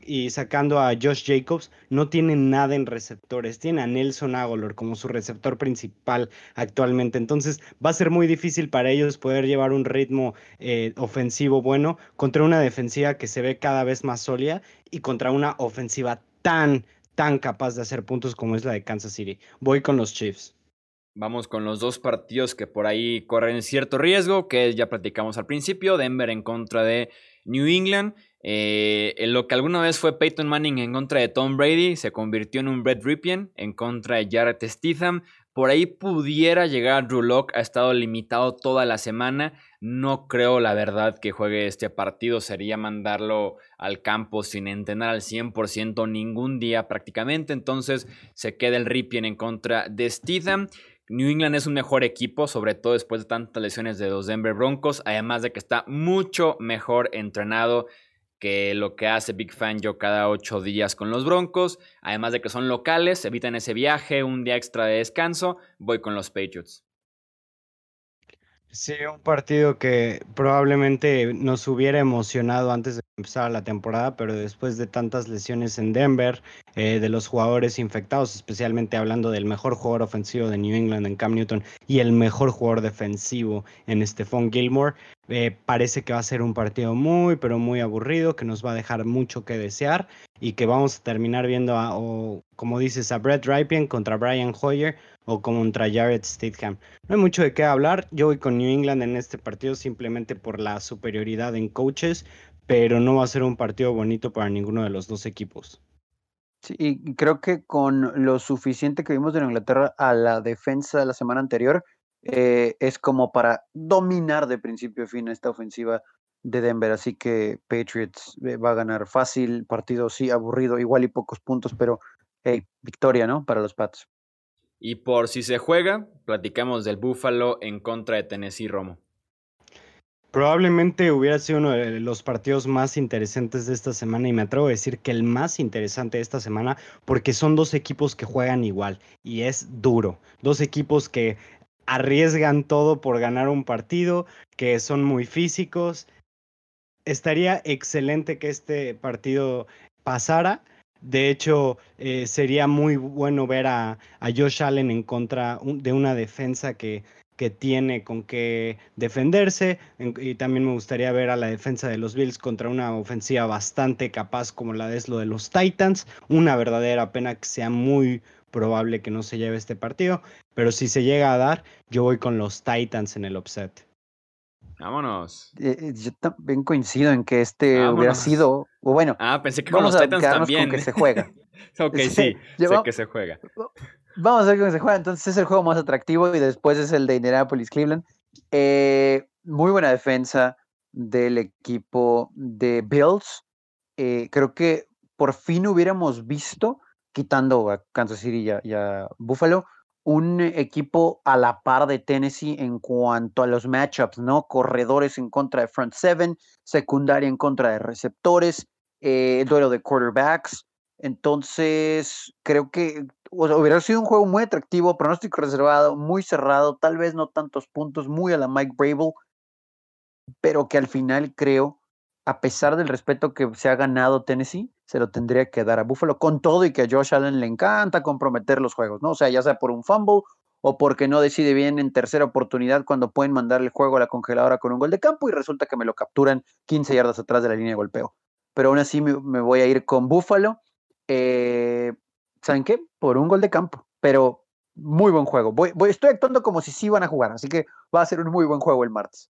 Speaker 3: y, sacando a Josh Jacobs, no tienen nada en receptores. Tienen a Nelson Aguilar como su receptor principal actualmente. Entonces va a ser muy difícil para ellos poder llevar un ritmo eh, ofensivo bueno contra una defensiva que se ve cada vez más sólida y contra una ofensiva tan, tan capaz de hacer puntos como es la de Kansas City. Voy con los Chiefs.
Speaker 1: Vamos con los dos partidos que por ahí corren cierto riesgo, que ya platicamos al principio, Denver en contra de New England. Eh, en lo que alguna vez fue Peyton Manning en contra de Tom Brady, se convirtió en un Brett Ripien en contra de Jarrett Stidham. Por ahí pudiera llegar Drew Locke, ha estado limitado toda la semana. No creo, la verdad, que juegue este partido. Sería mandarlo al campo sin entrenar al 100% ningún día prácticamente. Entonces se queda el Ripien en contra de Stidham. New England es un mejor equipo, sobre todo después de tantas lesiones de los Denver Broncos, además de que está mucho mejor entrenado que lo que hace Big Fan yo cada ocho días con los Broncos. Además de que son locales, evitan ese viaje, un día extra de descanso, voy con los Patriots.
Speaker 3: Sí, un partido que probablemente nos hubiera emocionado antes de empezar la temporada, pero después de tantas lesiones en Denver, eh, de los jugadores infectados, especialmente hablando del mejor jugador ofensivo de New England en Cam Newton y el mejor jugador defensivo en Stephon Gilmore, eh, parece que va a ser un partido muy, pero muy aburrido, que nos va a dejar mucho que desear y que vamos a terminar viendo, o, como dices, a Brett Ripien contra Brian Hoyer o contra Jared Stidham. No hay mucho de qué hablar. Yo voy con New England en este partido simplemente por la superioridad en coaches, pero no va a ser un partido bonito para ninguno de los dos equipos.
Speaker 4: Sí, y creo que con lo suficiente que vimos de Inglaterra a la defensa de la semana anterior, eh, es como para dominar de principio a fin esta ofensiva de Denver. Así que Patriots eh, va a ganar fácil, partido sí, aburrido, igual y pocos puntos, pero hey, victoria, ¿no? Para los Pats.
Speaker 1: Y por si se juega, platicamos del Buffalo en contra de Tennessee Romo.
Speaker 3: Probablemente hubiera sido uno de los partidos más interesantes de esta semana y me atrevo a decir que el más interesante de esta semana porque son dos equipos que juegan igual y es duro. Dos equipos que arriesgan todo por ganar un partido, que son muy físicos. Estaría excelente que este partido pasara de hecho, eh, sería muy bueno ver a, Josh Allen en contra de una defensa que, que tiene con qué defenderse. y también me gustaría ver a la defensa de los Bills contra una ofensiva bastante capaz como la de lo de los Titans. Una verdadera pena que sea muy probable que no se lleve este partido. Pero si se llega a dar, yo voy con los Titans en el upset.
Speaker 1: Vámonos.
Speaker 4: Eh, eh, yo también coincido en que este hubiera sido, o bueno,
Speaker 1: ah, pensé que con los Titans también.
Speaker 4: Con que se juega.
Speaker 1: ok, sí, sé que se juega.
Speaker 4: Vamos a ver cómo se juega. Entonces es el juego más atractivo y después es el de Indianapolis Cleveland. Eh, muy buena defensa del equipo de Bills. creo que por fin hubiéramos visto, quitando a Kansas City y a Buffalo, un equipo a la par de Tennessee en cuanto a los matchups, ¿no? Corredores en contra de front seven, secundaria en contra de receptores, eh, duelo de quarterbacks. Entonces, creo que hubiera sido un juego muy atractivo, pronóstico reservado, muy cerrado, tal vez no tantos puntos, muy a la Mike Brable, pero que al final creo a pesar del respeto que se ha ganado Tennessee, se lo tendría que dar a Buffalo con todo y que a Josh Allen le encanta comprometer los juegos, ¿no? O sea, ya sea por un fumble o porque no decide bien en tercera oportunidad cuando pueden mandar el juego a la congeladora con un gol de campo y resulta que me lo capturan 15 yardas atrás de la línea de golpeo. Pero aún así me, voy a ir con Buffalo. Eh, ¿Saben qué? Por un gol de campo. Pero muy buen juego. Voy, voy, estoy actuando como si sí van a jugar, así que va a ser un muy buen juego el martes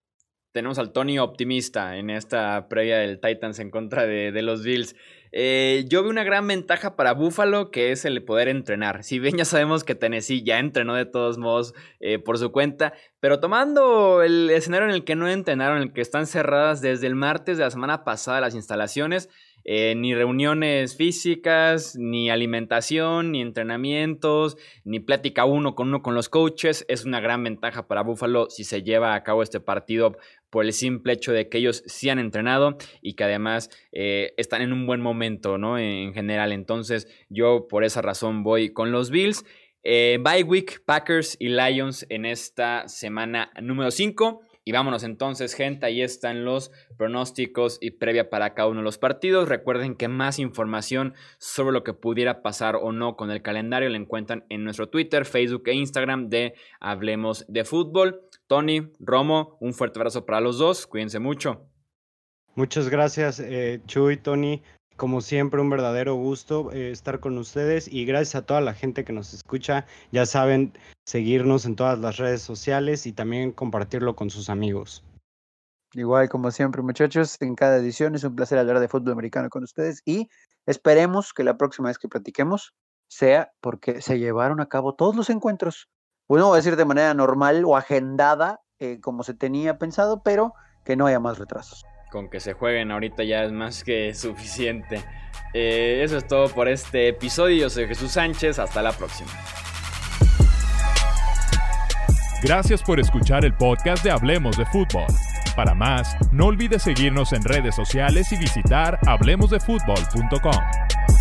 Speaker 1: tenemos al Tony optimista en esta previa del Titans en contra de, los Bills. Eh, yo veo una gran ventaja para Buffalo que es el poder entrenar. Si bien ya sabemos que Tennessee ya entrenó de todos modos eh, por su cuenta, pero tomando el escenario en el que no entrenaron, en el que están cerradas desde el martes de la semana pasada las instalaciones, eh, ni reuniones físicas, ni alimentación, ni entrenamientos, ni plática uno con uno con los coaches. Es una gran ventaja para Buffalo si se lleva a cabo este partido por el simple hecho de que ellos sí han entrenado y que además eh, están en un buen momento, ¿no? En general. Entonces, yo por esa razón voy con los Bills. Eh, bye week, Packers y Lions en esta semana número 5. Y vámonos entonces, gente, ahí están los pronósticos y previa para cada uno de los partidos. Recuerden que más información sobre lo que pudiera pasar o no con el calendario la encuentran en nuestro Twitter, Facebook e Instagram de Hablemos de Fútbol. Tony, Romo, un fuerte abrazo para los dos, cuídense mucho.
Speaker 3: Muchas gracias, eh, Chuy, Tony. Como siempre, un verdadero gusto eh, estar con ustedes y gracias a toda la gente que nos escucha. Ya saben, seguirnos en todas las redes sociales y también compartirlo con sus amigos.
Speaker 4: Igual como siempre, muchachos, en cada edición es un placer hablar de fútbol americano con ustedes y esperemos que la próxima vez que platiquemos sea porque se llevaron a cabo todos los encuentros. Bueno, voy a decir de manera normal o agendada, eh, como se tenía pensado, pero que no haya más retrasos
Speaker 1: con que se jueguen ahorita ya es más que suficiente. Eh, eso es todo por este episodio. Yo soy Jesús Sánchez. Hasta la próxima.
Speaker 2: Gracias por escuchar el podcast de Hablemos de Fútbol. Para más, no olvides seguirnos en redes sociales y visitar hablemosdefutbol.com.